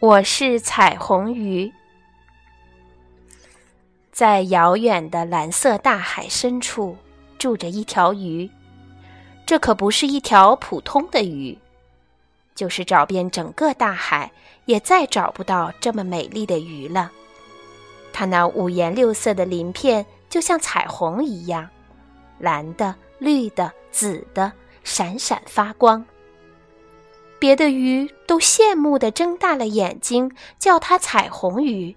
我是彩虹鱼，在遥远的蓝色大海深处住着一条鱼。这可不是一条普通的鱼，就是找遍整个大海，也再找不到这么美丽的鱼了。它那五颜六色的鳞片就像彩虹一样，蓝的、绿的、紫的，闪闪发光。别的鱼都羡慕地睁大了眼睛，叫它彩虹鱼。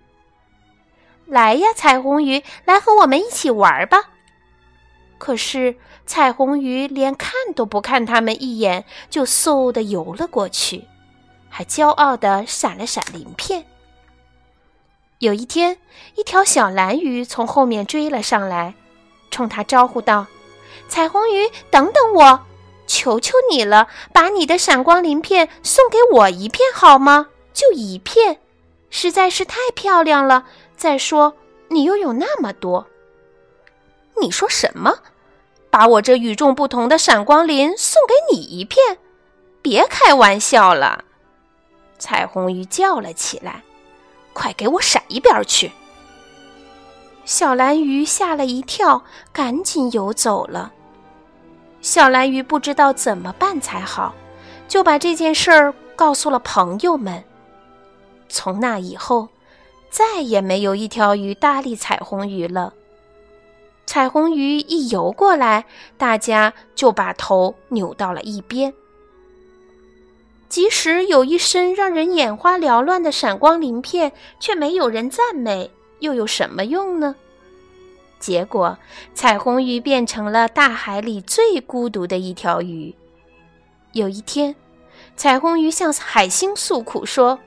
来呀，彩虹鱼，来和我们一起玩吧！可是彩虹鱼连看都不看它们一眼，就嗖地游了过去，还骄傲地闪了闪鳞片。有一天，一条小蓝鱼从后面追了上来，冲它招呼道：“彩虹鱼，等等我！”求求你了，把你的闪光鳞片送给我一片好吗？就一片，实在是太漂亮了。再说，你又有那么多。你说什么？把我这与众不同的闪光鳞送给你一片？别开玩笑了！彩虹鱼叫了起来：“快给我闪一边去！”小蓝鱼吓了一跳，赶紧游走了。小蓝鱼不知道怎么办才好，就把这件事儿告诉了朋友们。从那以后，再也没有一条鱼搭理彩虹鱼了。彩虹鱼一游过来，大家就把头扭到了一边。即使有一身让人眼花缭乱的闪光鳞片，却没有人赞美，又有什么用呢？结果，彩虹鱼变成了大海里最孤独的一条鱼。有一天，彩虹鱼向海星诉苦说：“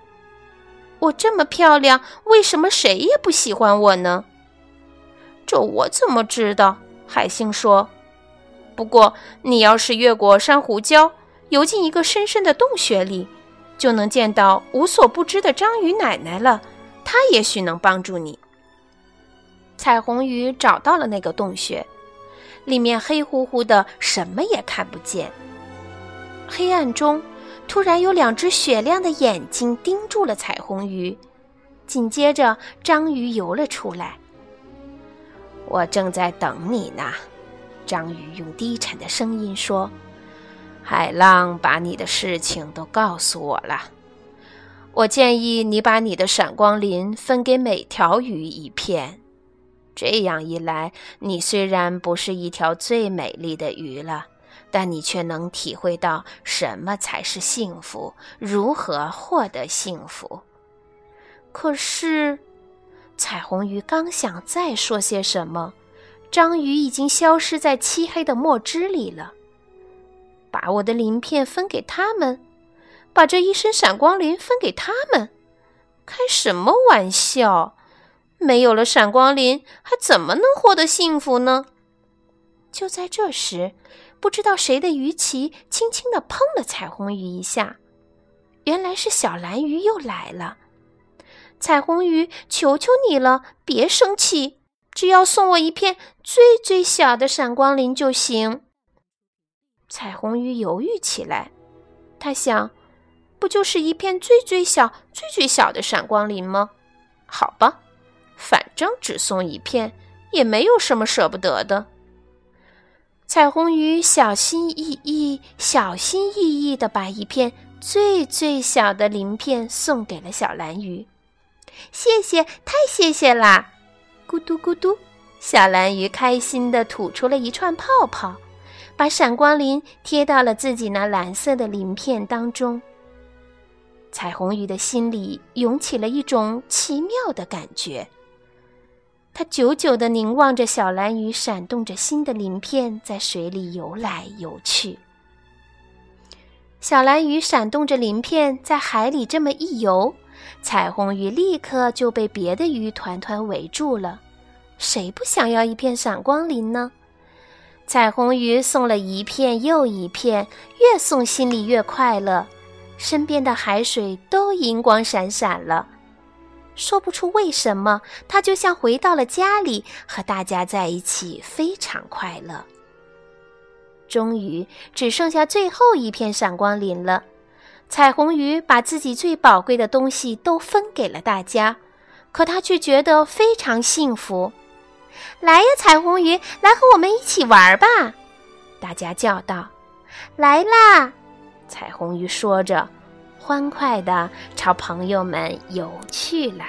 我这么漂亮，为什么谁也不喜欢我呢？”这我怎么知道？海星说：“不过，你要是越过珊瑚礁，游进一个深深的洞穴里，就能见到无所不知的章鱼奶奶了。她也许能帮助你。”彩虹鱼找到了那个洞穴，里面黑乎乎的，什么也看不见。黑暗中，突然有两只雪亮的眼睛盯住了彩虹鱼，紧接着章鱼游了出来。我正在等你呢，章鱼用低沉的声音说：“海浪把你的事情都告诉我了，我建议你把你的闪光鳞分给每条鱼一片。”这样一来，你虽然不是一条最美丽的鱼了，但你却能体会到什么才是幸福，如何获得幸福。可是，彩虹鱼刚想再说些什么，章鱼已经消失在漆黑的墨汁里了。把我的鳞片分给他们，把这一身闪光鳞分给他们，开什么玩笑！没有了闪光鳞，还怎么能获得幸福呢？就在这时，不知道谁的鱼鳍轻轻地碰了彩虹鱼一下，原来是小蓝鱼又来了。彩虹鱼，求求你了，别生气，只要送我一片最最小的闪光鳞就行。彩虹鱼犹豫起来，他想，不就是一片最最小、最最小的闪光鳞吗？好吧。反正只送一片，也没有什么舍不得的。彩虹鱼小心翼翼、小心翼翼地把一片最最小的鳞片送给了小蓝鱼。谢谢，太谢谢啦！咕嘟咕嘟，小蓝鱼开心地吐出了一串泡泡，把闪光鳞贴到了自己那蓝色的鳞片当中。彩虹鱼的心里涌起了一种奇妙的感觉。他久久地凝望着小蓝鱼闪动着新的鳞片在水里游来游去。小蓝鱼闪动着鳞片在海里这么一游，彩虹鱼立刻就被别的鱼团团围住了。谁不想要一片闪光鳞呢？彩虹鱼送了一片又一片，越送心里越快乐，身边的海水都银光闪闪了。说不出为什么，他就像回到了家里，和大家在一起，非常快乐。终于只剩下最后一片闪光鳞了，彩虹鱼把自己最宝贵的东西都分给了大家，可它却觉得非常幸福。来呀，彩虹鱼，来和我们一起玩吧！大家叫道：“来啦！”彩虹鱼说着，欢快地朝朋友们游去了。